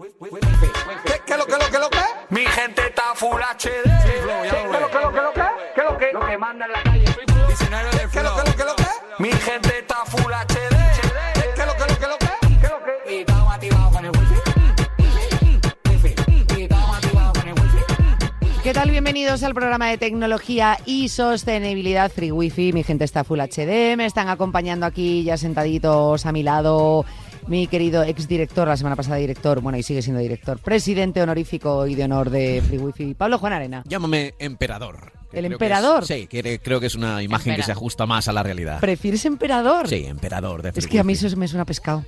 ¿Qué, qué lo que lo que lo que? Mi gente está full HD. ¿Qué lo que lo que lo que? ¿Qué lo que? Lo que manda en la calle. ¿Qué lo que lo que lo que? Mi gente está full HD. ¿Qué lo que lo que lo que? ¿Qué lo que? Y estamos activados con el wifi. Wifi. Y estamos activados con el wifi. ¿Qué tal? Bienvenidos al programa de tecnología y sostenibilidad Free Wifi. Mi gente está full HD. Me están acompañando aquí ya sentaditos a mi lado mi querido exdirector, la semana pasada director, bueno, y sigue siendo director, presidente honorífico y de honor de Free Wifi, Pablo Juan Arena. Llámame emperador. ¿El que emperador? es- sí, que creo que es una imagen que se ajusta más a la realidad. ¿Prefieres emperador? Sí, emperador. De Es que a mí eso me suena pescado.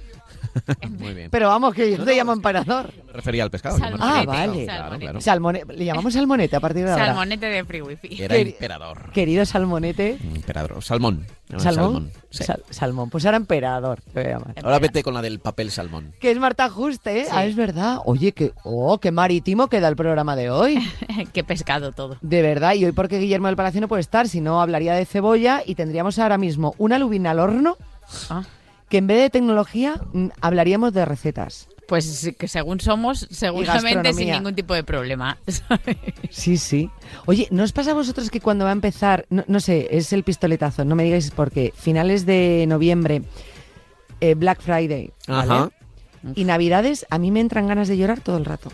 Muy bien. Pero vamos, que yo te llamo emperador. Me refería al pescado. me Ah, vale. Claro, claro. Salmone- le llamamos salmonete a partir de ahora. Salmonete de Free Wifi. Era emperador. Querido salmonete. Emperador. Salmón. ¿Salmón? Sí. Sal- salmón. Pues ahora emperador. te voy a llamar. Ahora vete con la del papel salmón. Que es Marta Juste, ¿eh? Ah, es verdad. Oye, que, oh, qué marítimo queda el programa de hoy. Qué pescado todo. De verdad. Y hoy porque Guillermo del Palacio no puede estar, si no hablaría de cebolla y tendríamos ahora mismo una lubina al horno Ah, que en vez de tecnología mm, hablaríamos de recetas. Pues que según somos, seguramente sin ningún tipo de problema. Sí, sí. Oye, ¿no os pasa a vosotros que cuando va a empezar, no, no sé, es el pistoletazo, no me digáis por qué, finales de noviembre, eh, Black Friday, ¿vale? Ajá. Y Navidades, a mí me entran ganas de llorar todo el rato.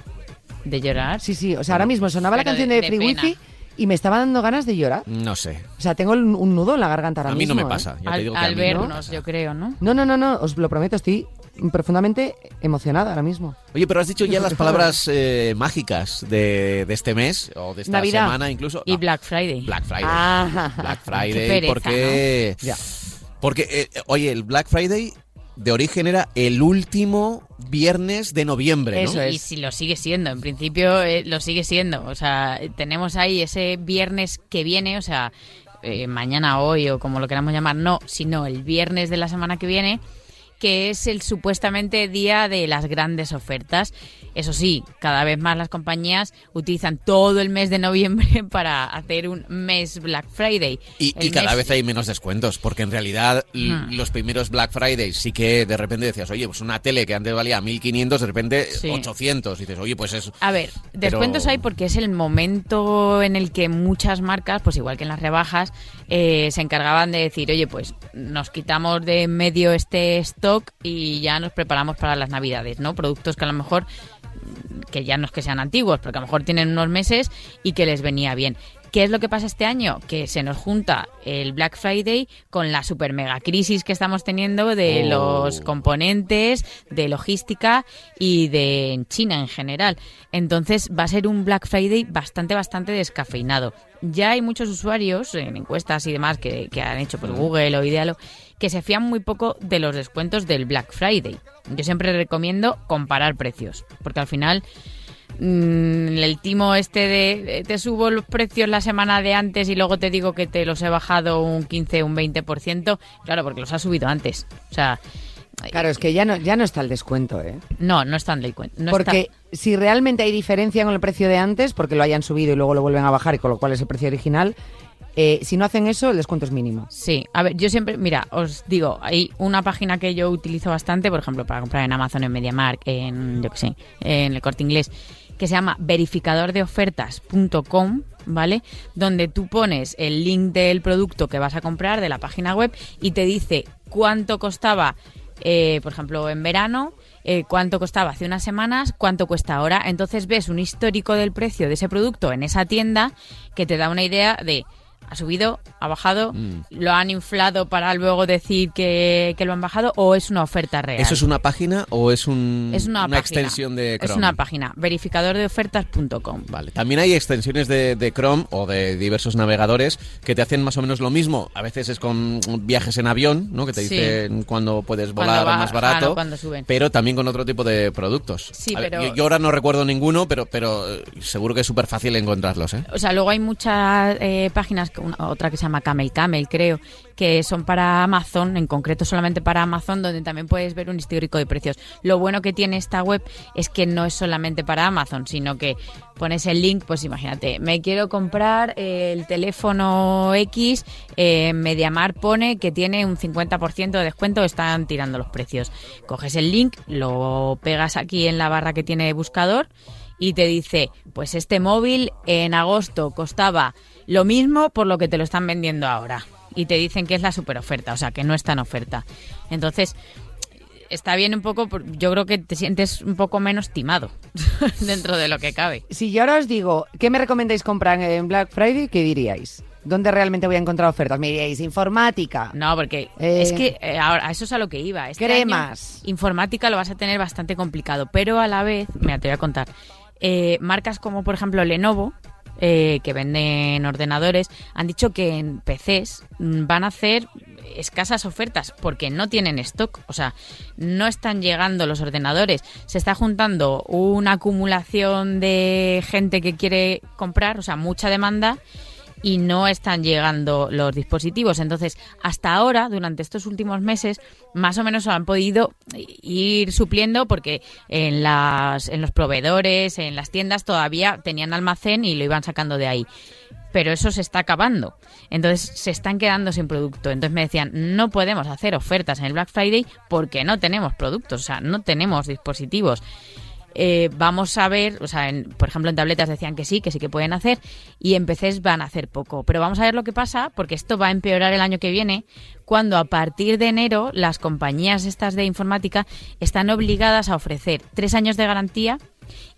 ¿De llorar? Sí, sí, o sea, ahora mismo sonaba la canción de- de, Free pena. Wifi y me estaba dando ganas de llorar. No sé. O sea, tengo un, nudo en la garganta ahora A mí no me ¿eh? pasa. Te Al, digo que a al mí no me vernos, pasa. yo creo, ¿no? No, no, no, no, os lo prometo, estoy profundamente emocionada ahora mismo. Oye, pero has dicho ya las palabras eh, mágicas de, de este mes o de esta Navidad. semana incluso. Y No, Black Friday. Black Friday. Ah, Black Qué Friday, pereza, porque... Ya. Porque, eh, oye, el Black Friday de origen era el último viernes de noviembre, ¿no? Es. Y si lo sigue siendo, en principio eh, lo sigue siendo. O sea, tenemos ahí ese viernes que viene, o sea, eh, mañana, hoy o como lo queramos llamar, no, sino el viernes de la semana que viene, que es el supuestamente día de las grandes ofertas. Eso sí, cada vez más las compañías utilizan todo el mes de noviembre para hacer un mes Black Friday. Y, cada mes- vez hay menos descuentos, porque en realidad Hmm. los primeros Black Fridays sí que de repente decías, oye, pues una tele que antes valía 1500, de repente Sí. 800. Y dices, oye, pues es... A ver, descuentos Pero- hay porque es el momento en el que muchas marcas, pues igual que en las rebajas, eh, se encargaban de decir, oye, pues nos quitamos de en medio este stock y ya nos preparamos para las navidades, ¿no? Productos que a lo mejor que ya no es que sean antiguos, pero que a lo mejor tienen unos meses y que les venía bien. ¿Qué es lo que pasa este año? Que se nos junta el Black Friday con la super mega crisis que estamos teniendo de Oh. los componentes, de logística y de China en general. Entonces va a ser un Black Friday bastante, bastante descafeinado. Ya hay muchos usuarios en encuestas y demás que, que han hecho por Google o Idealo que se fían muy poco de los descuentos del Black Friday. Yo siempre recomiendo comparar precios, porque al final mm, el timo este de eh, te subo los precios la semana de antes y luego te digo que te los he bajado un 15, un 20%, claro, porque los ha subido antes. O sea, Claro, es que ya no, ya no está el descuento, ¿eh? no, no están del cuento. No porque está- si realmente hay diferencia con el precio de antes, porque lo hayan subido y luego lo vuelven a bajar y con lo cual es el precio original, eh, si no hacen eso, el descuento es mínimo. Sí, a ver, yo siempre, mira, os digo, hay una página que yo utilizo bastante, por ejemplo, para comprar en Amazon, en MediaMark, en, yo qué sé, en el Corte Inglés, que se llama verificadordeofertas.com, ¿vale? Donde tú pones el link del producto que vas a comprar de la página web y te dice cuánto costaba, eh, por ejemplo, en verano, eh, cuánto costaba hace unas semanas, cuánto cuesta ahora. Entonces ves un histórico del precio de ese producto en esa tienda que te da una idea de ha subido, ha bajado, Mm. lo han inflado para luego decir que, que lo han bajado o es una oferta real. ¿Eso es una página o es un- Es una, página. extensión de Chrome? Es una página, verificadordeofertas.com. Vale. También hay extensiones de, de Chrome o de diversos navegadores que te hacen más o menos lo mismo. A veces es con viajes en avión, ¿no? Que te Sí. dicen puedes Cuando volar bajan más barato. cuando suben. Pero también con otro tipo de productos. Sí, ver, pero- yo, yo ahora no recuerdo ninguno, pero, pero eh, seguro que es súper fácil encontrarlos, ¿eh? O sea, luego hay muchas eh, páginas otra que se llama Camel Camel, creo, que son para Amazon, en concreto solamente para Amazon, donde también puedes ver un histórico de precios. Lo bueno que tiene esta web es que no es solamente para Amazon, sino que pones el link, pues imagínate, me quiero comprar el teléfono X, eh, Mediamar pone que tiene un 50% de descuento, están tirando los precios. Coges el link, lo pegas aquí en la barra que tiene buscador y te dice, pues este móvil en agosto costaba lo mismo por lo que te lo están vendiendo ahora. Y te dicen que es la super oferta, o sea, que no está en oferta. Entonces, está bien un poco, yo creo que te sientes un poco menos timado dentro de lo que cabe. Si yo ahora os digo, ¿qué me recomendáis comprar en Black Friday? ¿Qué diríais? ¿Dónde realmente voy a encontrar ofertas? Me diríais, informática. No, porque Eh, es que eh, ahora eso es a lo que iba. Este cremas. año informática lo vas a tener bastante complicado, pero a la vez, mira, te voy a contar. eh, marcas como por ejemplo Lenovo, eh, que venden ordenadores, han dicho que en PCs mm, van a hacer escasas ofertas porque no tienen stock, o sea, no están llegando los ordenadores, se está juntando una acumulación de gente que quiere comprar, o sea, mucha demanda y no están llegando los dispositivos. Entonces, hasta ahora, durante estos últimos meses, más o menos han podido ir supliendo porque en, las, en los proveedores, en las tiendas, todavía tenían almacén y lo iban sacando de ahí. Pero eso se está acabando. Entonces se están quedando sin producto. Entonces me decían, no podemos hacer ofertas en el Black Friday porque no tenemos productos, o sea, no tenemos dispositivos eh, vamos a ver, o sea, en- por ejemplo en tabletas decían que sí, que sí que pueden hacer, y en PCs van a hacer poco. Pero vamos a ver lo que pasa, porque esto va a empeorar el año que viene, cuando a partir de enero las compañías estas de informática están obligadas a ofrecer tres años de garantía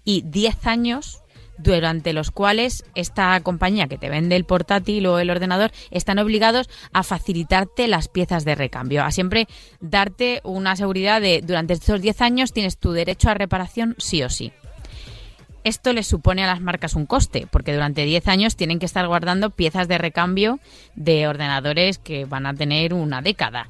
y 10 años durante los cuales esta compañía que te vende el portátil o el ordenador están obligados a facilitarte las piezas de recambio, a siempre darte una seguridad de durante estos 10 años tienes tu derecho a reparación sí o sí. Esto les supone a las marcas un coste, porque durante 10 años tienen que estar guardando piezas de recambio de ordenadores que van a tener una década.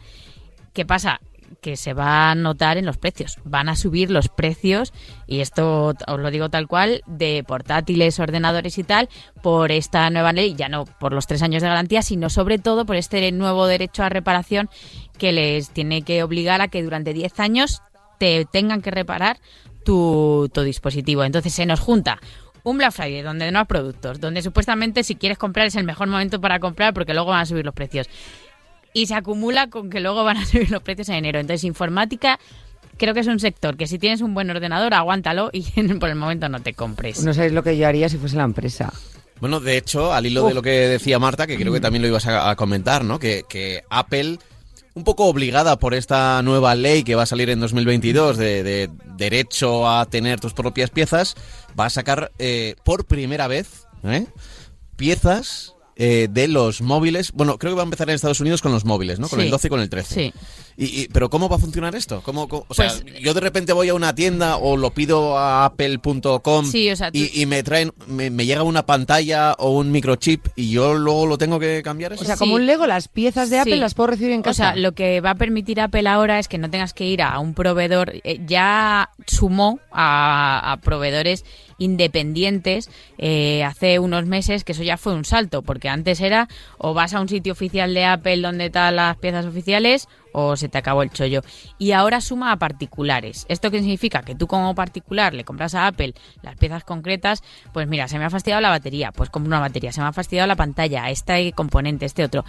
¿Qué pasa? Que se va a notar en los precios. Van a subir los precios, y esto os lo digo tal cual, de portátiles, ordenadores y tal, por esta nueva ley, ya no por los tres años de garantía, sino sobre todo por este nuevo derecho a reparación que les tiene que obligar a que durante 10 años te tengan que reparar tu, dispositivo. Entonces se nos junta un Black Friday donde no hay productos, donde supuestamente si quieres comprar es el mejor momento para comprar porque luego van a subir los precios. Y se acumula con que luego van a subir los precios en enero. Entonces informática creo que es un sector que si tienes un buen ordenador aguántalo y por el momento no te compres. No sabéis lo que yo haría si fuese la empresa. Bueno, de hecho, al hilo de lo que decía Marta, que creo que también lo ibas a, a comentar, ¿no? Que, que Apple, un poco obligada por esta nueva ley que va a salir en 2022 de, de derecho a tener tus propias piezas, va a sacar eh, por primera vez ¿eh? piezas eh, de los móviles. Bueno, creo que va a empezar en Estados Unidos con los móviles, ¿no? Con Sí. el 12 y con el 13. Sí. Y, y- pero ¿cómo va a funcionar esto? ¿Cómo, cómo- o sea, Pues- yo de repente voy a una tienda o lo pido a apple.com Sí, o sea, y, y me traen, me, me llega una pantalla o un microchip y yo luego lo tengo que cambiar eso. O sea, como un Lego, las piezas de Apple las puedo recibir en O casa. sea, lo que va a permitir Apple ahora es que no tengas que ir a un proveedor. eh, ya sumó a, a proveedores independientes eh, hace unos meses, que eso ya fue un salto, porque antes era o vas a un sitio oficial de Apple donde están las piezas oficiales o se te acabó el chollo. Y ahora suma a particulares. ¿Esto qué significa? Que tú como particular le compras a Apple las piezas concretas, pues mira, se me ha fastidiado la batería, pues compro una batería, se me ha fastidiado la pantalla, este componente, este otro.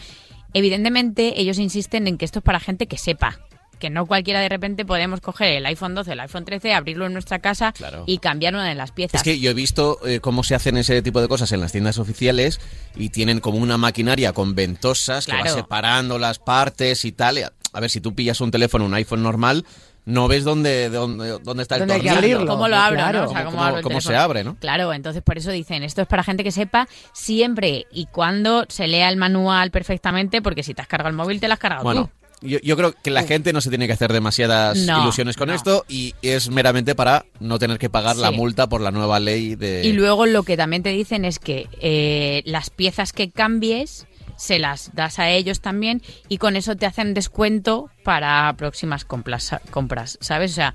Evidentemente, ellos insisten en que esto es para gente que sepa. Que no cualquiera de repente podemos coger el iPhone 12, el iPhone 13, abrirlo en nuestra casa Claro. y cambiar una de las piezas. Es que yo he visto eh, cómo se hacen ese tipo de cosas en las tiendas oficiales y tienen como una maquinaria con ventosas que va separando las partes y tal. A ver, si tú pillas un teléfono, un iPhone normal, no ves dónde, dónde, dónde está el ¿Dónde tornillo. abrirlo? ¿Cómo lo abro? Claro. ¿no? O sea, ¿Cómo- ¿cómo abro el cómo se abre, no? Claro, entonces por eso dicen, esto es para gente que sepa siempre y cuando se lea el manual perfectamente, porque si te has cargado el móvil, te lo has cargado Bueno, tú. Yo, yo creo que la gente no se tiene que hacer demasiadas No, ilusiones con no. esto y es meramente para no tener que pagar la multa por la nueva ley de... Y luego lo que también te dicen es que eh, las piezas que cambies se las das a ellos también y con eso te hacen descuento para próximas compras, compras ¿sabes? O sea,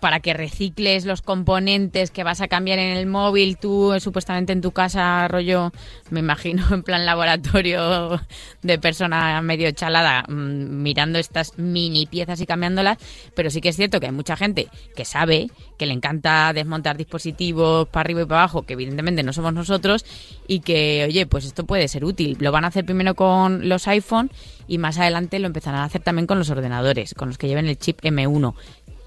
para que recicles los componentes que vas a cambiar en el móvil, tú eh, supuestamente en tu casa, rollo, me imagino, en plan laboratorio de persona medio chalada, mm, mirando estas mini piezas y cambiándolas, pero sí que es cierto que hay mucha gente que sabe, que le encanta desmontar dispositivos para arriba y para abajo, que evidentemente no somos nosotros, y que, oye, pues esto puede ser útil. Lo van a hacer primero con los iPhone y más adelante lo empezarán a hacer también con los ordenadores, con los que lleven el chip M1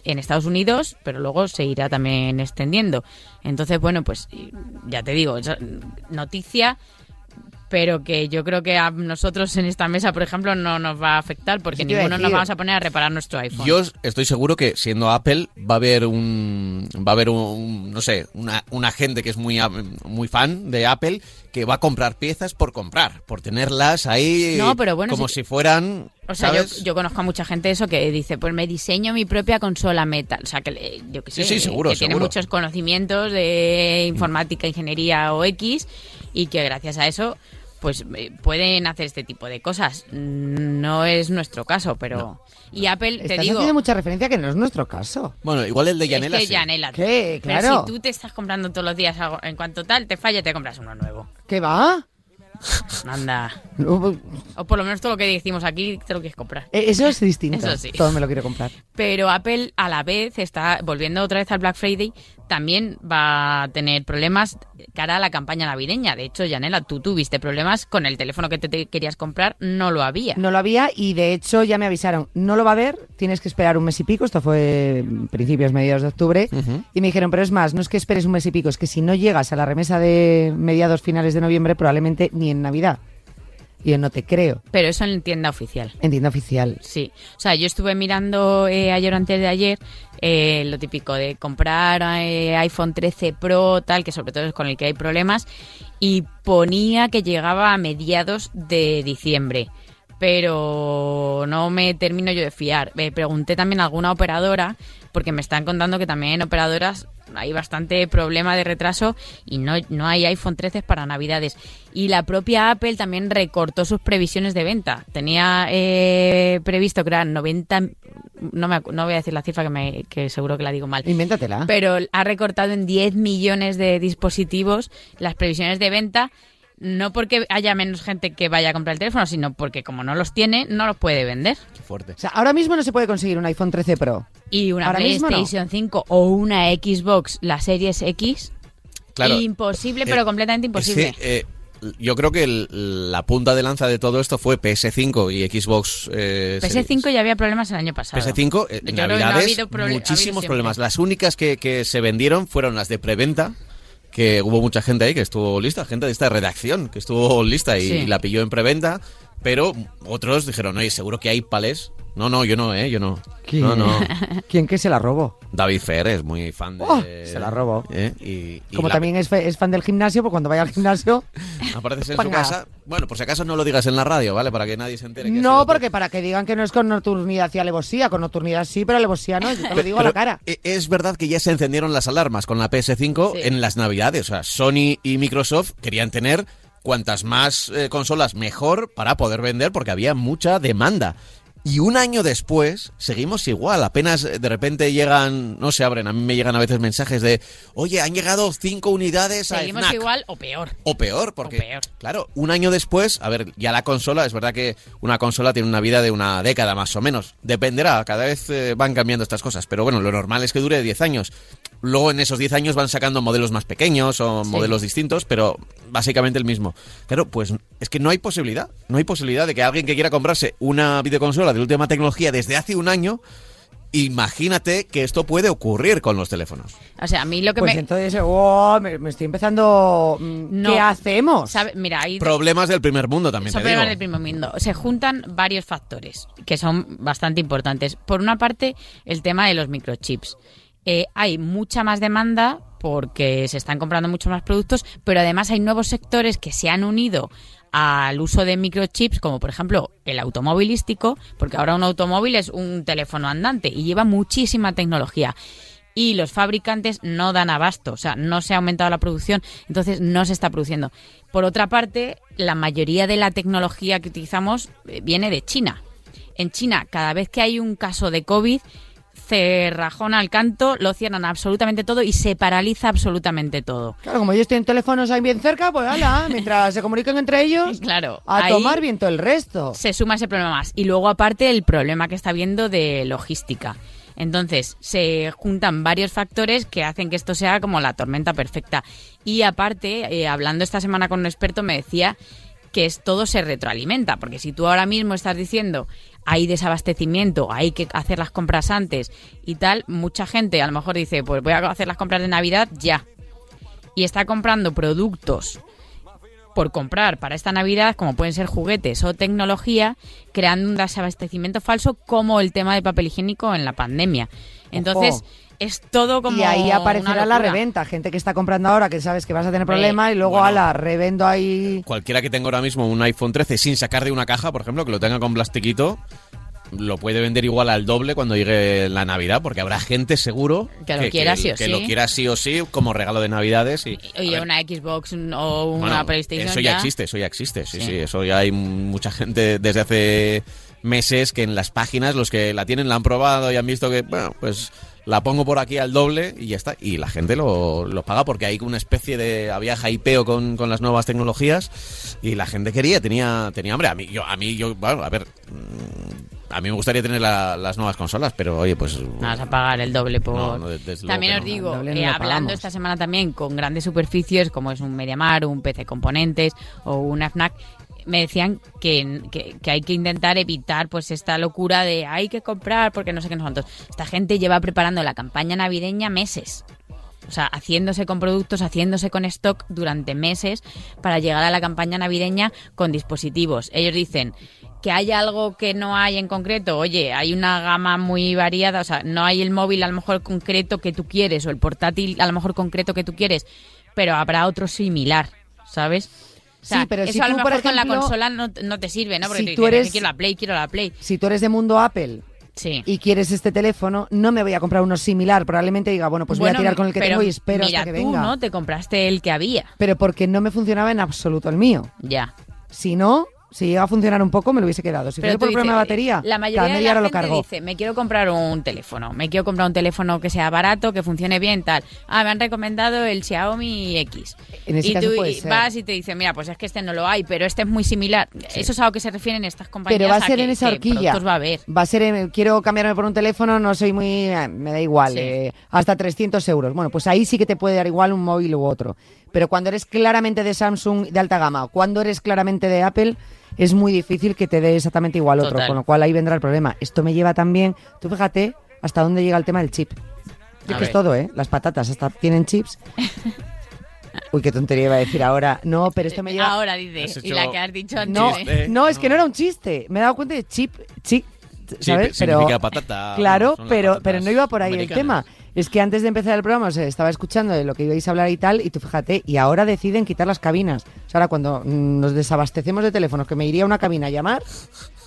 en Estados Unidos, pero luego se irá también extendiendo. Entonces, bueno, pues ya te digo, noticia, pero que yo creo que a nosotros en esta mesa, por ejemplo, no nos va a afectar porque ninguno nos vamos a poner a reparar nuestro iPhone. Yo estoy seguro que siendo Apple va a haber un va a haber un, no sé, una, una gente que es muy muy fan de Apple que va a comprar piezas por comprar, por tenerlas ahí No, pero bueno, como si fueran, O sea, yo, conozco a mucha gente eso que dice, pues me diseño mi propia consola metal. O sea, que le- yo que sé, sí, seguro, que tiene muchos conocimientos de informática, ingeniería o X y que gracias a eso pues eh, pueden hacer este tipo de cosas. No es nuestro caso, pero... Y Apple, te Estás digo... haciendo mucha referencia que no es nuestro caso. Bueno, igual el de Yanela es que sí. Yanela, ¿Qué? Pero Claro. si tú te estás comprando todos los días algo, en cuanto tal te falla, te compras uno nuevo. ¿Qué va? Anda. No, O por lo menos todo lo que decimos aquí te lo quieres comprar. eh, Eso es distinto. Eso sí. Todo me lo quiero comprar. Pero Apple a la vez está volviendo otra vez al Black Friday, también va a tener problemas cara a la campaña navideña. De hecho, Yanela, tú tuviste problemas con el teléfono que te, te querías comprar, no lo había. No lo había y de hecho ya me avisaron, no lo va a haber, tienes que esperar un mes y pico, esto fue principios, mediados de octubre, y me dijeron, pero es más, no es que esperes un mes y pico, es que si no llegas a la remesa de mediados, finales de noviembre, probablemente ni en Navidad. Y yo no te creo, Pero eso en tienda oficial. en tienda oficial. Sí, o sea, yo estuve mirando eh, ayer o antes de ayer eh, lo típico de comprar eh, iPhone 13 Pro, tal, que sobre todo es con el que hay problemas, y ponía que llegaba a mediados de diciembre. Pero no me termino yo de fiar. Eh, pregunté también a alguna operadora, porque me están contando que también en operadoras hay bastante problema de retraso y no, no hay iPhone 13 para Navidades. Y la propia Apple también recortó sus previsiones de venta. Tenía eh, previsto que eran 90... No, me, no voy a decir la cifra que, me, que seguro que la digo mal. Invéntatela. Pero ha recortado en 10 millones de dispositivos las previsiones de venta. No porque haya menos gente que vaya a comprar el teléfono, sino porque como no los tiene, no los puede vender. Qué fuerte. O sea, ahora mismo no se puede conseguir un iPhone 13 Pro. Y una Ahora mismo no. PlayStation 5 o una Xbox, la Series X, Claro. imposible, Eh, pero completamente Es imposible. que, eh, yo creo que el- la punta de lanza de todo esto fue PS5 y Xbox eh, PS5 ya había problemas el año pasado. PS5, Yo eh, en no ha Navidades, habido proble- ha habido muchísimos problemas. Las únicas que, que se vendieron fueron las de preventa, que hubo mucha gente ahí que estuvo lista, gente de esta redacción que estuvo lista y Sí. la pilló en preventa, pero otros dijeron, oye, seguro que hay palés. No, no, yo no, ¿eh? Yo no. ¿Quién? No, no. ¿Quién que se la robó? David Fer es muy fan de... Oh, se la robó. ¿eh? Y, y Como la- también es, fe- es fan del gimnasio, pues cuando vaya al gimnasio... Apareces en Pues su nada. casa. Bueno, por si acaso no lo digas en la radio, ¿vale? Para que nadie se entere. que No, porque para que digan que no es con nocturnidad y alevosía, con nocturnidad sí, pero alevosía no, yo te lo digo a la cara. e- Es verdad que ya se encendieron las alarmas con la PS5 Sí. en las navidades. O sea, Sony y Microsoft querían tener cuantas más eh, consolas mejor para poder vender porque había mucha demanda. Y un año después seguimos igual. Apenas de repente llegan, no se abren. A mí me llegan a veces mensajes de, oye, han llegado cinco unidades a Seguimos FNAC". igual o peor. O peor, porque, O peor. claro, un año después, a ver, ya la consola, es verdad que una consola tiene una vida de una década más o menos. Dependerá, cada vez eh, van cambiando estas cosas, pero bueno, lo normal es que dure 10 años. Luego en esos 10 años van sacando modelos más pequeños o Sí. modelos distintos, pero básicamente el mismo. Claro, pues es que no hay posibilidad, no hay posibilidad de que alguien que quiera comprarse una videoconsola de última tecnología desde hace un año, imagínate que esto puede ocurrir con los teléfonos. O sea, a mí lo que Pues me... entonces, oh, me, me estoy empezando... mm, No. ¿Qué hacemos? sabe- Mira, hay Problemas del primer mundo también son te digo. problemas del primer mundo. Se juntan varios factores que son bastante importantes. Por una parte, el tema de los microchips. Eh, hay mucha más demanda porque se están comprando muchos más productos, pero además hay nuevos sectores que se han unido al uso de microchips, como por ejemplo el automovilístico, porque ahora un automóvil es un teléfono andante y lleva muchísima tecnología. Y los fabricantes no dan abasto, o sea, no se ha aumentado la producción, entonces no se está produciendo. Por otra parte, la mayoría de la tecnología que utilizamos eh, viene de China. En China, cada vez que hay un caso de COVID, cerrajón al canto, lo cierran absolutamente todo y se paraliza absolutamente todo. Claro, como ellos tienen teléfonos ahí bien cerca, pues ala, mientras se comunican entre ellos, Claro, a tomar viento el resto. se suma ese problema más. Y luego, aparte, el problema que está habiendo de logística. Entonces, se juntan varios factores que hacen que esto sea como la tormenta perfecta. Y aparte, eh, hablando esta semana con un experto, me decía que es, todo se retroalimenta, porque si tú ahora mismo estás diciendo hay desabastecimiento, hay que hacer las compras antes y tal, mucha gente a lo mejor dice, pues voy a hacer las compras de Navidad ya. Y está comprando productos por comprar para esta Navidad, como pueden ser juguetes o tecnología, creando un desabastecimiento falso como el tema del papel higiénico en la pandemia. Entonces, Ojo. Es todo como y ahí aparecerá una la reventa, gente que está comprando ahora que sabes que vas a tener problemas y luego bueno. ala, revendo ahí. Cualquiera que tenga ahora mismo un iPhone 13 sin sacar de una caja, por ejemplo, que lo tenga con plastiquito, lo puede vender igual al doble cuando llegue la Navidad, porque habrá gente seguro Que lo quiera sí o que sí. lo quiera sí o sí como regalo de Navidades. Y, a Oye, una Xbox o una bueno, PlayStation. Eso ya, existe, eso ya existe, sí, Sí. sí, eso ya hay mucha gente desde hace meses que en las páginas los que la tienen la han probado y han visto que, bueno, pues la pongo por aquí al doble y ya está. Y la gente lo, lo paga porque hay una especie de... Había hypeo con, con las nuevas tecnologías y la gente quería, tenía, tenía hambre. A mí, yo, a mí, yo, bueno, a ver... mm, A mí me gustaría tener la- las nuevas consolas, pero oye, pues... Vas a pagar el doble por... No, no, desde luego también os digo, no eh, hablando pagamos. esta semana también con grandes superficies como es un MediaMar, un PC Componentes o una FNAC, me decían que, que- hay que intentar evitar pues esta locura de hay que comprar porque no sé qué no cuántos. Esta gente lleva preparando la campaña navideña meses. O sea, haciéndose con productos, haciéndose con stock durante meses para llegar a la campaña navideña con dispositivos. Ellos dicen que hay algo que no hay en concreto. Oye, hay una gama muy variada. O sea, no hay el móvil a lo mejor concreto que tú quieres o el portátil a lo mejor concreto que tú quieres, pero habrá otro similar, ¿sabes? O sea, Sí, pero eso si a lo tú, mejor por con la consola no, no te sirve, ¿no? Porque si tú tú dices, eres- quiero la Play, quiero la Play. Si tú eres de mundo Apple Sí. y quieres este teléfono, no me voy a comprar uno similar. Probablemente diga, bueno, pues voy a tirar con el que pero tengo y espero mira hasta que tú, venga. ¿no? Te compraste el que había. Pero porque no me funcionaba en absoluto el mío. Ya. Si no, si llega a funcionar un poco, me lo hubiese quedado. Si fuera por problema de batería, la mayoría cada de media la hora lo cargo. dice, me quiero comprar un teléfono, me quiero comprar un teléfono que sea barato, que funcione bien, tal. Ah, me han recomendado el Xiaomi X. En ese y caso tú puede y ser. vas y te dicen, mira, pues es que este no lo hay, pero este es muy similar. Eso es a lo que se refieren estas compañías. Pero va a ser en esa horquilla. va a haber. Va a ser, en- quiero cambiarme por un teléfono, no soy muy, eh, me da igual, Sí. eh, hasta 300 euros. Bueno, pues ahí sí que te puede dar igual un móvil u otro. Pero cuando eres claramente de Samsung de alta gama, cuando eres claramente de Apple, es muy difícil que te dé exactamente igual otro. Total. Con lo cual ahí vendrá el problema. Esto me lleva también, tú fíjate hasta dónde llega el tema del chip. Es que es todo, ¿eh? Las patatas hasta tienen chips. Uy, qué tontería iba a decir ahora. No, pero esto me lleva... Ahora dice, y la que has dicho antes. No, chiste. no, es que No. era un chiste. Me he dado cuenta de chip, chip, ¿sabes? Sí, significa patata, Claro, pero, pero no iba por ahí el tema. Es que antes de empezar el programa, o sea, estaba escuchando de lo que ibais a hablar y tal, y tú fíjate, y ahora deciden quitar las cabinas. O sea, ahora cuando mm, nos desabastecemos de teléfonos, que me iría a una cabina a llamar,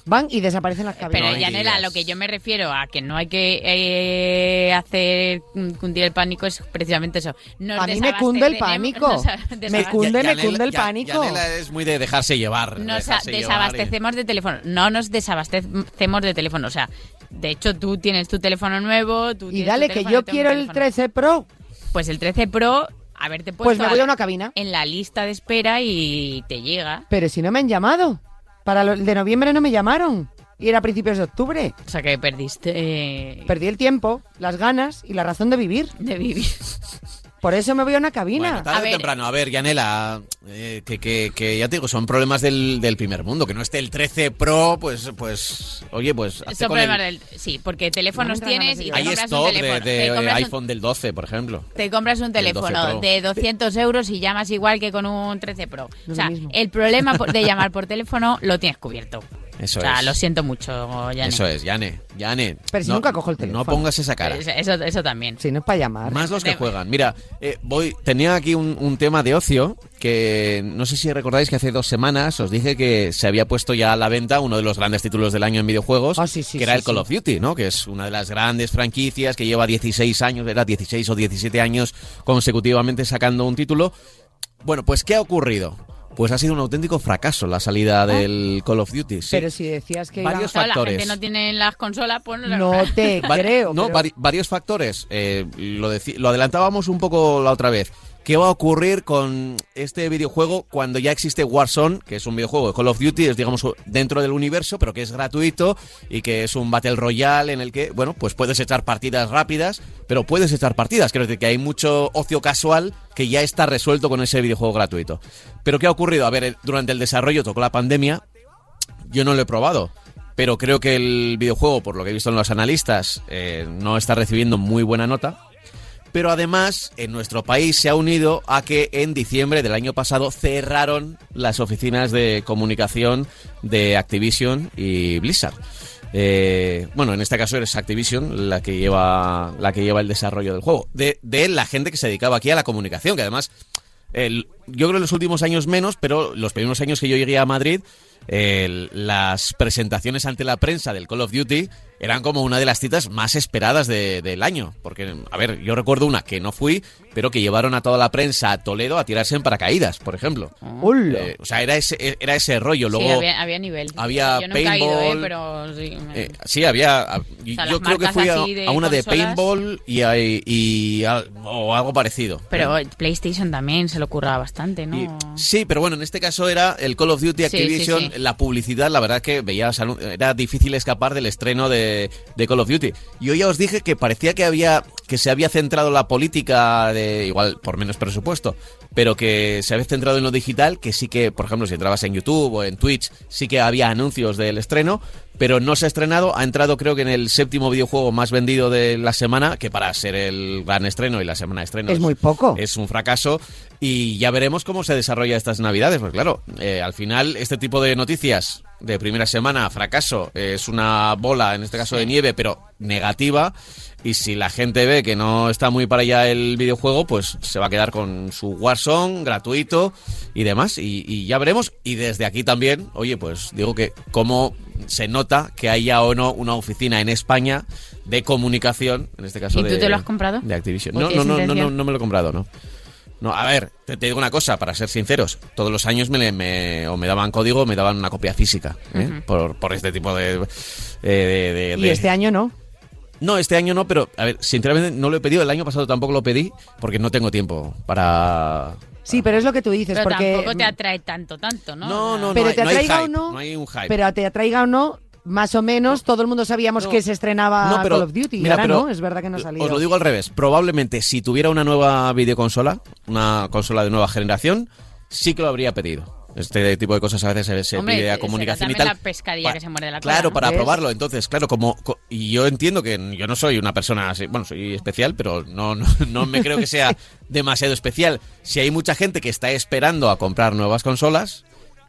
van y desaparecen las cabinas. Pero, Yanela, lo que yo me refiero a que no hay que eh, hacer mm, cundir el pánico es precisamente eso. Nos A mí me cunde el pánico. nos Me cunde, me cunde el Ya- pánico. Yanela es muy de dejarse llevar. Nos dejarse a- llevar y- desabastecemos de teléfono. No nos desabastecemos de teléfono. O sea, de hecho, tú tienes tu teléfono nuevo. Tú Y dale, que yo quiero el teléfono. 13 Pro. Pues el 13 Pro, haberte puesto Pues me voy a- a una cabina. en la lista de espera y te llega. Pero si no me han llamado. Para el de noviembre no me llamaron. Y era a principios de octubre. O sea, que perdiste eh, Perdí el tiempo, las ganas y la razón de vivir. de vivir. Por eso me voy a una cabina. Bueno, tarde A o ver. temprano. A ver, Yanela, eh, que, que, que ya te digo, son problemas del, del primer mundo. Que no esté el 13 Pro, pues, pues oye, pues... Son el- problemas del- Sí, porque teléfonos No tienes y te Hay compras un stock de, teléfono. de te, compras un, iPhone del 12, por ejemplo. te compras un Del 12 teléfono de 200 euros y llamas igual que con un 13 Pro. No o sea, el problema de llamar por teléfono lo tienes cubierto. Eso o sea, es. lo siento mucho, Yanni. Eso es, Yane, Yane. Pero si nunca cojo el teléfono. No pongas esa cara. Eso, eso, también. Si no es para llamar. Más los que juegan. Mira, eh, voy tenía aquí un, un tema de ocio que no sé si recordáis que hace dos semanas os dije que se había puesto ya a la venta uno de los grandes títulos del año en videojuegos, Ah, sí, sí, que era sí, el Call sí. of Duty, ¿no? Que es una de las grandes franquicias que lleva 16 años, era 16 o 17 años consecutivamente sacando un título. Bueno, pues ¿qué ha ocurrido? Pues ha sido un auténtico fracaso la salida del Call of Duty. sí. Ah. Pero si decías que iba- Varios Claro, la factores. gente no tiene las consolas, pues no, no te creo. no, pero- vari- varios factores. Eh, lo, lo adelantábamos un poco la otra vez. ¿Qué va a ocurrir con este videojuego cuando ya existe Warzone, que es un videojuego de Call of Duty, es digamos dentro del universo, pero que es gratuito y que es un Battle Royale en el que, bueno, pues puedes echar partidas rápidas, pero puedes echar partidas. Quiero decir que hay mucho ocio casual que ya está resuelto con ese videojuego gratuito. Pero ¿qué ha ocurrido? A ver, eh, durante el desarrollo tocó la pandemia, yo no lo he probado, pero creo que el videojuego, por lo que he visto en los analistas, eh, no está recibiendo muy buena nota. Pero además, en nuestro país se ha unido a que en diciembre del año pasado cerraron las oficinas de comunicación de Activision y Blizzard. Eh, bueno, en este caso es Activision la que lleva, la que lleva el desarrollo del juego. De, la gente que se dedicaba aquí a la comunicación, que además yo creo en los últimos años menos, pero los primeros años que yo llegué a Madrid, las presentaciones ante la prensa del Call of Duty eran como una de las citas más esperadas de- del año. Porque, a ver, yo recuerdo una que no fui, pero que llevaron a toda la prensa a Toledo a tirarse en paracaídas, por ejemplo. ¡Hola! Eh, o sea, era ese, era ese rollo. Luego, sí, había, había nivel. había Yo nunca he ido, ¿eh? paintball, pero sí. me- eh, sí, había. a- sea, yo creo que fui a, así de a una de paintball y, a- y a- o algo parecido. pero PlayStation también se lo curraba bastante, ¿no? Y- sí, pero bueno, en este caso era el Call of Duty Sí, sí, Activision, sí. la publicidad, la verdad que veías, era difícil escapar del estreno de, de Call of Duty. Yo ya os dije que parecía que había que se había centrado la política de igual por menos presupuesto, pero que se había centrado en lo digital, que sí que, por ejemplo, si entrabas en YouTube o en Twitch, sí que había anuncios del estreno, pero no se ha estrenado, ha entrado creo que en el séptimo videojuego más vendido de la semana, que para ser el gran estreno y la semana de estreno Es muy poco. es un fracaso y ya veremos cómo se desarrolla estas navidades. Pues claro, eh, al final este tipo de noticias de primera semana, fracaso, es una bola, en este caso de nieve, pero negativa. Y si la gente ve que no está muy para allá el videojuego, pues se va a quedar con su Warzone gratuito y demás. Y, y ya veremos. Y desde aquí también, oye, pues digo que cómo se nota que haya o no una oficina en España de comunicación, en este caso ¿Y tú de, te lo has comprado? de Activision. ¿O No, no, no, no, no, no me lo he comprado, no. No, a ver, te, te digo una cosa, para ser sinceros, todos los años me, le- me- o me daban código o me daban una copia física, ¿eh? por, por este tipo de... eh, de- de- Y de- este año no. No, este año no, pero, a ver, sinceramente no lo he pedido, el año pasado tampoco lo pedí, porque no tengo tiempo para... Sí, pero es lo que tú dices, Pero porque... tampoco te atrae tanto, tanto, ¿no? No, O sea, no, pero hay- te no hay atraiga o no, no hay un hype. pero te atraiga o no, más o menos todo el mundo sabíamos No. que se estrenaba No, pero- Call of Duty. mira, ahora pero no, es verdad que no ha salido. Os lo digo al revés. Probablemente si tuviera una nueva videoconsola, una consola de nueva generación, sí que lo habría pedido. Este tipo de cosas a veces se, se Hombre, pide a comunicación y tal. la pescadilla Pa- que se muerde la cola, Claro, ¿no? para ¿Ves? probarlo. Entonces, claro, como co- y yo entiendo que yo no soy una persona así, bueno, soy especial, pero no, no, no me creo que sea demasiado especial. Si hay mucha gente que está esperando a comprar nuevas consolas,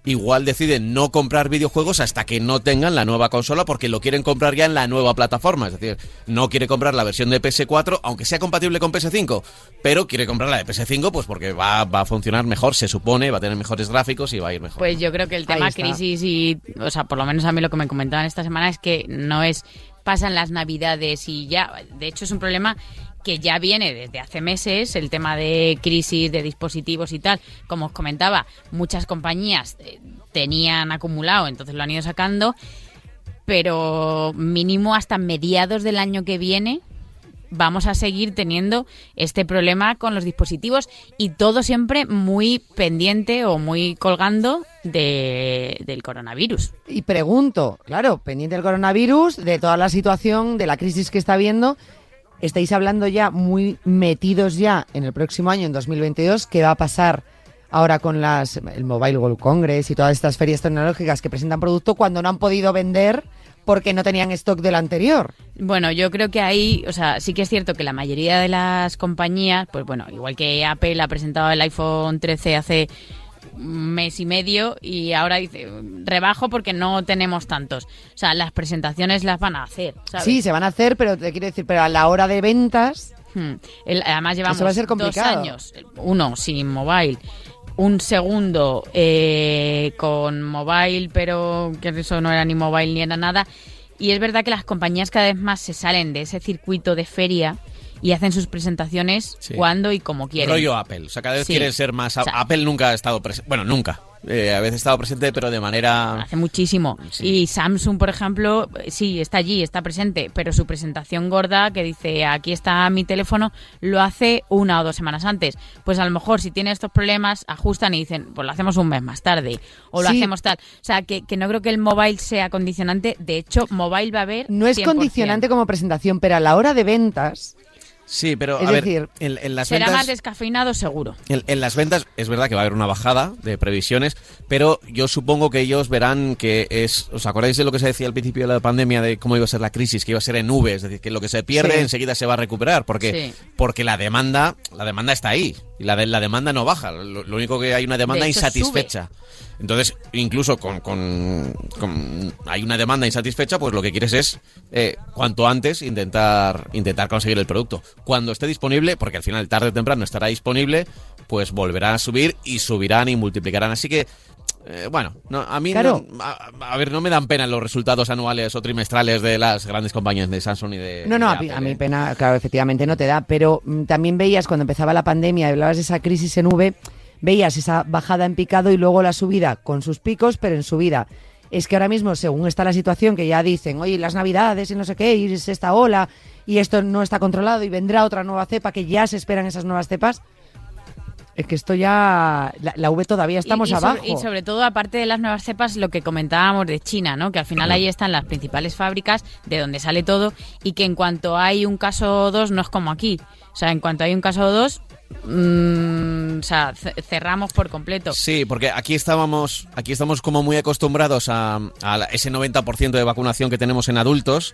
igual deciden no comprar videojuegos hasta que no tengan la nueva consola porque lo quieren comprar ya en la nueva plataforma. Es decir, no quiere comprar la versión de PS4, aunque sea compatible con PS5, pero quiere comprar la de PS5 pues porque va, va a funcionar mejor, se supone, va a tener mejores gráficos y va a ir mejor. Pues yo creo que el tema crisis y, o sea, por lo menos a mí lo que me comentaban esta semana es que no es pasan las navidades y ya, de hecho es un problema que ya viene desde hace meses, el tema de crisis de dispositivos y tal. Como os comentaba, muchas compañías eh, tenían acumulado, entonces lo han ido sacando, pero mínimo hasta mediados del año que viene vamos a seguir teniendo este problema con los dispositivos y todo siempre muy pendiente o muy colgando de- del coronavirus. Y pregunto, claro, pendiente del coronavirus, de toda la situación, de la crisis que está habiendo, estáis hablando ya muy metidos ya en el próximo año, en 2022, qué va a pasar ahora con las el Mobile World Congress y todas estas ferias tecnológicas que presentan producto cuando no han podido vender porque no tenían stock del anterior. Bueno, yo creo que ahí, o sea, sí que es cierto que la mayoría de las compañías, pues bueno, igual que Apple ha presentado el iPhone 13 hace mes y medio y ahora dice rebajo porque no tenemos tantos. O sea, las presentaciones las van a hacer, ¿sabes? Sí, se van a hacer, pero te quiero decir, pero a la hora de ventas, Hmm. El- además llevamos va a ser dos años, uno sin mobile, un segundo eh, con mobile, pero que eso no era ni mobile ni era nada. Y es verdad que las compañías cada vez más se salen de ese circuito de feria y hacen sus presentaciones Sí. cuando y como quieren. Rollo Apple. O sea, cada vez Sí. quieren ser más. O sea- Apple nunca ha estado presente. Bueno, nunca. eh, a veces ha estado presente, pero de manera... Hace muchísimo. Sí. Y Samsung, por ejemplo, sí, está allí, está presente, pero su presentación gorda que dice aquí está mi teléfono, lo hace una o dos semanas antes. Pues a lo mejor si tiene estos problemas, ajustan y dicen, pues lo hacemos un mes más tarde o lo Sí. hacemos tal. O sea, que, que no creo que el mobile sea condicionante. De hecho, mobile va a haber. No es 100%. condicionante como presentación, pero a la hora de ventas, Sí, pero Es a ver, decir, en, en las Será ventas... más descafeinado, seguro. En, en las ventas es verdad que va a haber una bajada de previsiones, pero yo supongo que ellos verán que es... ¿Os acordáis de lo que se decía al principio de la pandemia de cómo iba a ser la crisis? Que iba a ser en nubes, es decir, que lo que se pierde Sí. enseguida se va a recuperar, porque, Sí. porque la demanda la demanda está ahí y la, de- la demanda no baja. Lo, lo único que hay una demanda De hecho, insatisfecha. Entonces, incluso con, con- con- hay una demanda insatisfecha, pues lo que quieres es eh, cuanto antes intentar intentar conseguir el producto. Cuando esté disponible, porque al final tarde o temprano estará disponible, pues volverán a subir y subirán y multiplicarán. Así que eh, bueno, no, a mí Claro. no, a, a ver, no me dan pena los resultados anuales o trimestrales de las grandes compañías de Samsung y de No, no, de a mí ¿eh? pena, claro, efectivamente no te da, pero mm, también veías cuando empezaba la pandemia, hablabas de esa crisis en V, veías esa bajada en picado y luego la subida con sus picos, pero en subida. Es que ahora mismo, según está la situación, que ya dicen, oye, las navidades y no sé qué, y es esta ola, y esto no está controlado, y vendrá otra nueva cepa, que ya se esperan esas nuevas cepas, es que esto ya, la, la V todavía estamos y, y sobre- abajo. y sobre todo, aparte de las nuevas cepas, lo que comentábamos de China, ¿no? Que al final ahí están las principales fábricas de donde sale todo y que en cuanto hay un caso o dos no es como aquí. O sea, en cuanto hay un caso o dos, mm, o sea, ce- cerramos por completo. Sí, porque aquí estábamos, aquí estamos como muy acostumbrados a, a ese 90% de vacunación que tenemos en adultos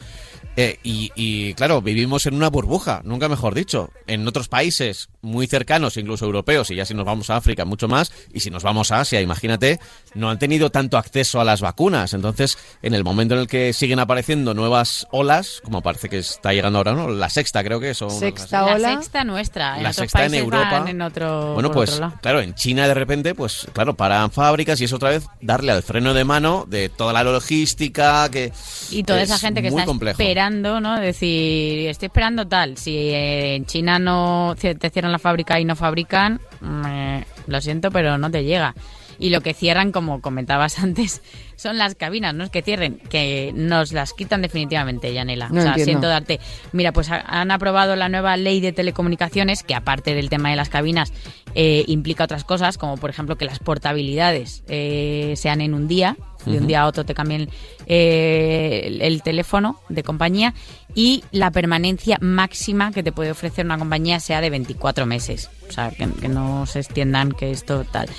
eh, y, y, claro, vivimos en una burbuja, nunca mejor dicho. En otros países muy cercanos, incluso europeos, y ya si nos vamos a África mucho más, y si nos vamos a Asia, imagínate, no han tenido tanto acceso a las vacunas. Entonces, en el momento en el que siguen apareciendo nuevas olas, como parece que está llegando ahora, ¿no? La sexta creo que así. Sexta La ola. sexta nuestra. En la otros sexta en Europa. van en otro, bueno, pues otro lado. claro, en China de repente, pues claro, paran fábricas y es otra vez darle al freno de mano de toda la logística que Y toda es esa gente que está complejo. esperando, ¿no? Decir, estoy esperando tal. Si eh, en China no te cierran la fábrica y no fabrican, eh, lo siento, pero no te llega. Y lo que cierran, como comentabas antes, son las cabinas, no es que cierren, que nos las quitan definitivamente, Yanela. No o sea, entiendo. siento darte. Mira, pues ha- han aprobado la nueva ley de telecomunicaciones, que aparte del tema de las cabinas, eh, implica otras cosas, como por ejemplo que las portabilidades eh, sean en un día, de un día a otro te cambien eh, el, el teléfono de compañía y la permanencia máxima que te puede ofrecer una compañía sea de 24 meses. O sea, que, que no se extiendan, que esto tal.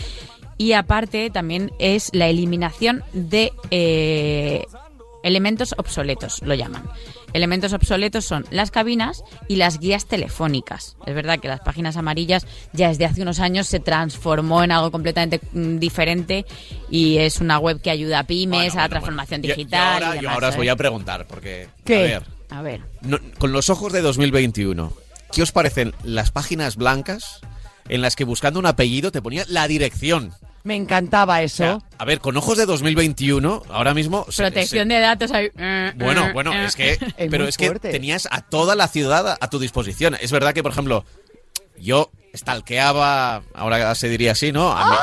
Y aparte también es la eliminación de eh, elementos obsoletos, lo llaman. Elementos obsoletos son las cabinas y las guías telefónicas. Es verdad que las páginas amarillas ya desde hace unos años se transformó en algo completamente mm, diferente y es una web que ayuda a pymes, Bueno, a la bueno, transformación bueno. Digital. Yo, ahora, y yo ahora os voy ¿sabes? a preguntar porque ¿Qué? a ver, A ver. no- con los ojos de 2021, ¿qué os parecen las páginas blancas en las que buscando un apellido te ponía la dirección? Me encantaba O eso. sea, a ver, con ojos de 2021, ahora mismo Protección se- de datos. ahí, eh, Bueno, eh, bueno, eh. es que. Es pero es que tenías a toda la ciudad a tu disposición. Es verdad que, por ejemplo, yo stalkeaba, ahora se diría así, ¿no? A mi-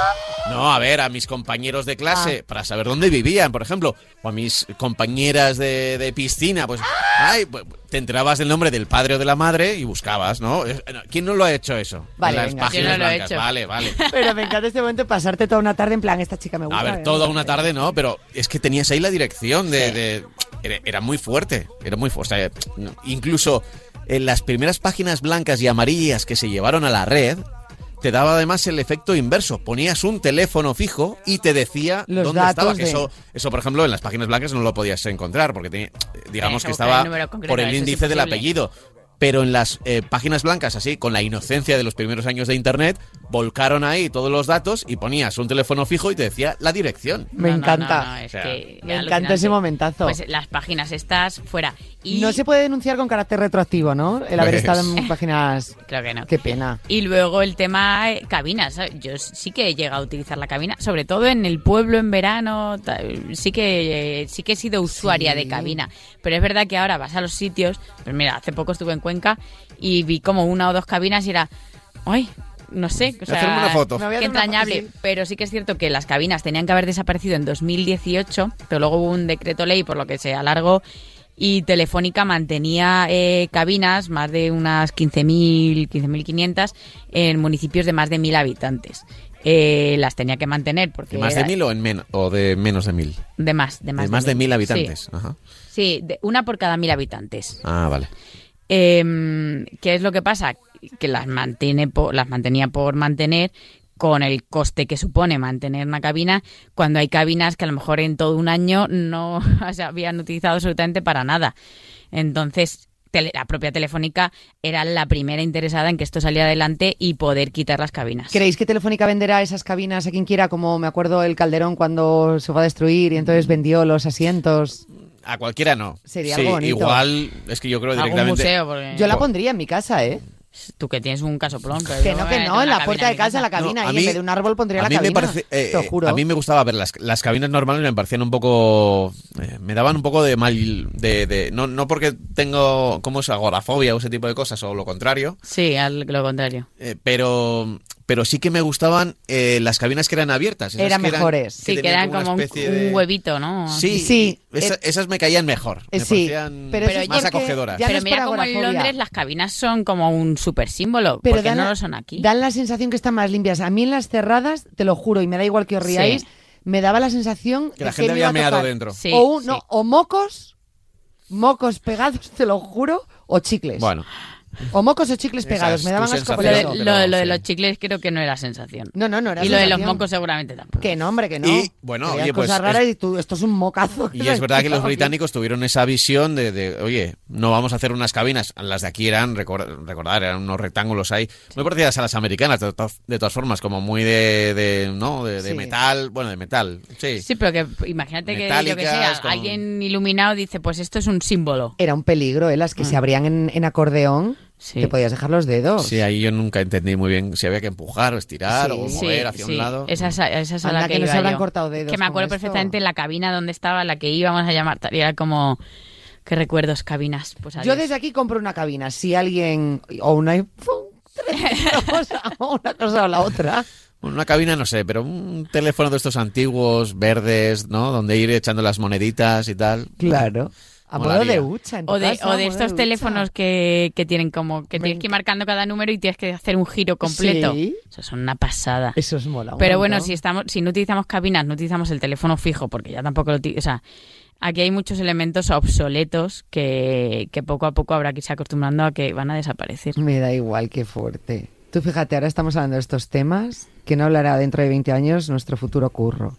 no, a ver, a mis compañeros de clase para saber dónde vivían, por ejemplo, o a mis compañeras de, de piscina, pues, ay, pues, te enterabas del nombre del padre o de la madre y buscabas, ¿no? Es- ¿Quién no lo ha hecho eso? Vale, En las venga. páginas Yo no lo he blancas. hecho. Vale, vale. Pero me encanta este momento pasarte toda una tarde en plan, esta chica me gusta. A ver, ¿eh? toda una tarde no, pero es que tenías ahí la dirección de... de- era, era muy fuerte, era muy fuerte. O sea, incluso en las primeras páginas blancas y amarillas que se llevaron a la red, te daba además el efecto inverso. Ponías un teléfono fijo y te decía Los dónde estaba. De- eso, eso, por ejemplo, en las páginas blancas no lo podías encontrar porque digamos que estaba el por el es índice del apellido. Pero en las eh, páginas blancas, así, con la inocencia de los primeros años de Internet, volcaron ahí todos los datos y ponías un teléfono fijo y te decía la dirección. Me No, encanta. no, no, es O sea, que me encanta ese momentazo. Pues las páginas estas fuera. Y No se puede denunciar con carácter retroactivo, ¿no? El haber Pues- estado en páginas... Creo que no. Qué pena. Y luego el tema eh, cabinas. Yo sí que he llegado a utilizar la cabina, sobre todo en el pueblo en verano. Sí que eh, sí que he sido usuaria Sí. de cabina. Pero es verdad que ahora vas a los sitios. Pues mira, hace poco estuve en Cuenca y vi como una o dos cabinas y era, ay, no sé, o sea, Hacerme una foto. Qué entrañable. foto, sí. Pero sí que es cierto que las cabinas tenían que haber desaparecido en 2018, pero luego hubo un decreto ley por lo que se alargó y Telefónica mantenía eh, cabinas, más de unas 15.000, 15.500, en municipios de más de 1.000 habitantes. Eh, las tenía que mantener porque ¿De más de era- mil o, en men- o de menos de mil? de más, de más, de más de mil habitantes. Sí, Ajá. Sí, de- una por cada mil habitantes. Ah, vale. Eh, ¿Qué es lo que pasa? Que las mantiene po- las mantenía por mantener con el coste que supone mantener una cabina cuando hay cabinas que a lo mejor en todo un año no se habían utilizado absolutamente para nada. Entonces, la propia Telefónica era la primera interesada en que esto saliera adelante y poder quitar las cabinas. ¿Creéis que Telefónica venderá esas cabinas a quien quiera? Como me acuerdo el Calderón cuando se fue a destruir y entonces vendió los asientos. A cualquiera no. Sería Sí, algo bonito. Igual, es que yo creo directamente. museo, porque Yo la pondría en mi casa, ¿eh? tú que tienes un casoplón. pero Que no, que meto no, en la puerta de casa, la cabina, No, y mí- en vez de un árbol pondría a la mí cabina. me parece, eh, te juro. A mí me gustaba ver las, las cabinas normales, me parecían un poco. eh, me daban un poco de mal. De, de- no, no porque tengo. ¿Cómo es? Agorafobia o ese tipo de cosas, o lo contrario. Sí, al lo contrario. eh, pero. Pero sí que me gustaban eh, las cabinas que eran abiertas. esas Eran que mejores. Sí, que eran como un, de- huevito, ¿no? Sí, Sí, esa- eh, esas me caían mejor. Me eh, sí, parecían pero eso es más porque acogedoras. ya no Pero mira como en. Londres las cabinas son como un super símbolo. Pero ¿Por qué dan no lo son aquí? Dan la sensación que están más limpias. A mí en las cerradas, te lo juro, y me da igual que os Sí. riáis, me daba la sensación Que la de gente me iba había a meado dentro. Sí, o, un- sí. no, o mocos, mocos pegados, te lo juro, o chicles. Bueno, O mocos o chicles pegados, me daban asco por Lo de, sensación, eso. pero lo- lo de sí. los chicles creo que no era sensación. No, no, no era y lo de los mocos seguramente tampoco. Que no, hombre, que no. Y, bueno, Que oye, pues, cosas raras es- y tú, esto es un mocazo. Y es verdad que los británicos tuvieron esa visión de, de, oye, no vamos a hacer unas cabinas. Las de aquí eran, recor- recordar, eran unos rectángulos ahí, muy parecidas a las americanas, de, to- de todas formas, como muy de, de ¿no? De, de Sí. metal, bueno, de metal, sí. Sí, pero que imagínate que yo que sea, con- alguien iluminado dice, pues esto es un símbolo. Era un peligro, ¿eh? Las que se abrían en, en acordeón. Sí. te podías dejar los dedos. Sí, ahí yo nunca entendí muy bien si había que empujar o estirar Sí. o Sí, mover hacia sí, un lado. Esa, esa es a Anda la que, que no se iba habrán yo. cortado dedos Que me acuerdo esto. perfectamente la cabina donde estaba, la que íbamos a llamar. Era como, qué recuerdos, cabinas. Pues Yo desde aquí compro una cabina. Si alguien. O un iPhone. una cosa, o una cosa o la otra. Bueno, Una cabina, no sé, pero un teléfono de estos antiguos, verdes, ¿no? Donde ir echando las moneditas y tal. Claro. A modo Molaría. de hucha. en tu O de, casa, o a de modo estos teléfonos que, que tienen como que tienes que ir marcando cada número y tienes que hacer un giro completo. Sí. Eso es una pasada. Eso es mola. Pero bueno, montón. si estamos, si no utilizamos cabinas, no utilizamos el teléfono fijo, porque ya tampoco lo o sea, aquí hay muchos elementos obsoletos que, que poco a poco habrá que irse acostumbrando a que van a desaparecer. Me da igual, qué fuerte. Tú fíjate, ahora estamos hablando de estos temas que no hablará dentro de 20 años nuestro futuro curro.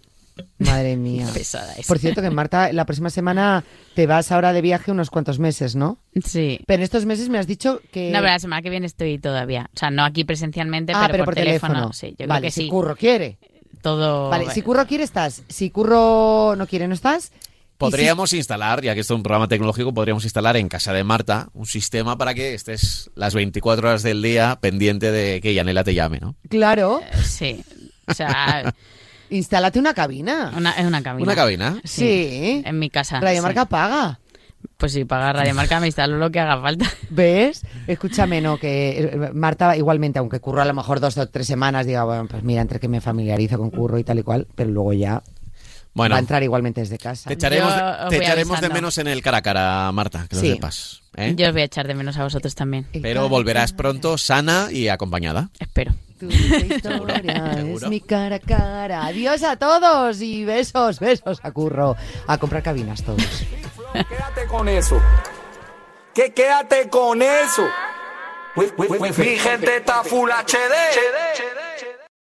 Madre mía. Pesada esa. Por cierto, que Marta, la próxima semana te vas ahora de viaje unos cuantos meses, ¿no? Sí. Pero en estos meses me has dicho que... No, pero la semana que viene estoy todavía. O sea, no aquí presencialmente, ah, pero, por, teléfono. Sí, yo vale, creo que si sí. Curro quiere. Todo. Vale, si Curro quiere, estás. Si Curro no quiere, no estás. Podríamos instalar, ya que esto es un programa tecnológico, podríamos instalar en casa de Marta un sistema para que estés las 24 horas del día pendiente de que Yanela te llame, ¿no? claro, Sí. O sea, instálate una cabina. una, es una cabina. ¿Una cabina? Sí. En mi casa. Radio sí. Marca paga. Pues sí, pagar Radio Marca me instalo lo que haga falta. ¿Ves? Escúchame, no, que eh, Marta igualmente, aunque Curro a lo mejor dos o tres semanas, diga, bueno, pues mira, entre que me familiarizo con Curro y tal y cual, pero luego ya Bueno, va a entrar igualmente desde casa. te echaremos, de, te echaremos menos en el cara a cara, Marta, que lo Sí. sepas. ¿eh? Yo os voy a echar de menos a vosotros también. Pero volverás pronto sana y acompañada. Espero. Tu historia Seguro. es mi cara a cara. Adiós a todos y besos, besos a Curro. A comprar cabinas todos. Quédate con eso. Que quédate con eso. Mi gente está full HD.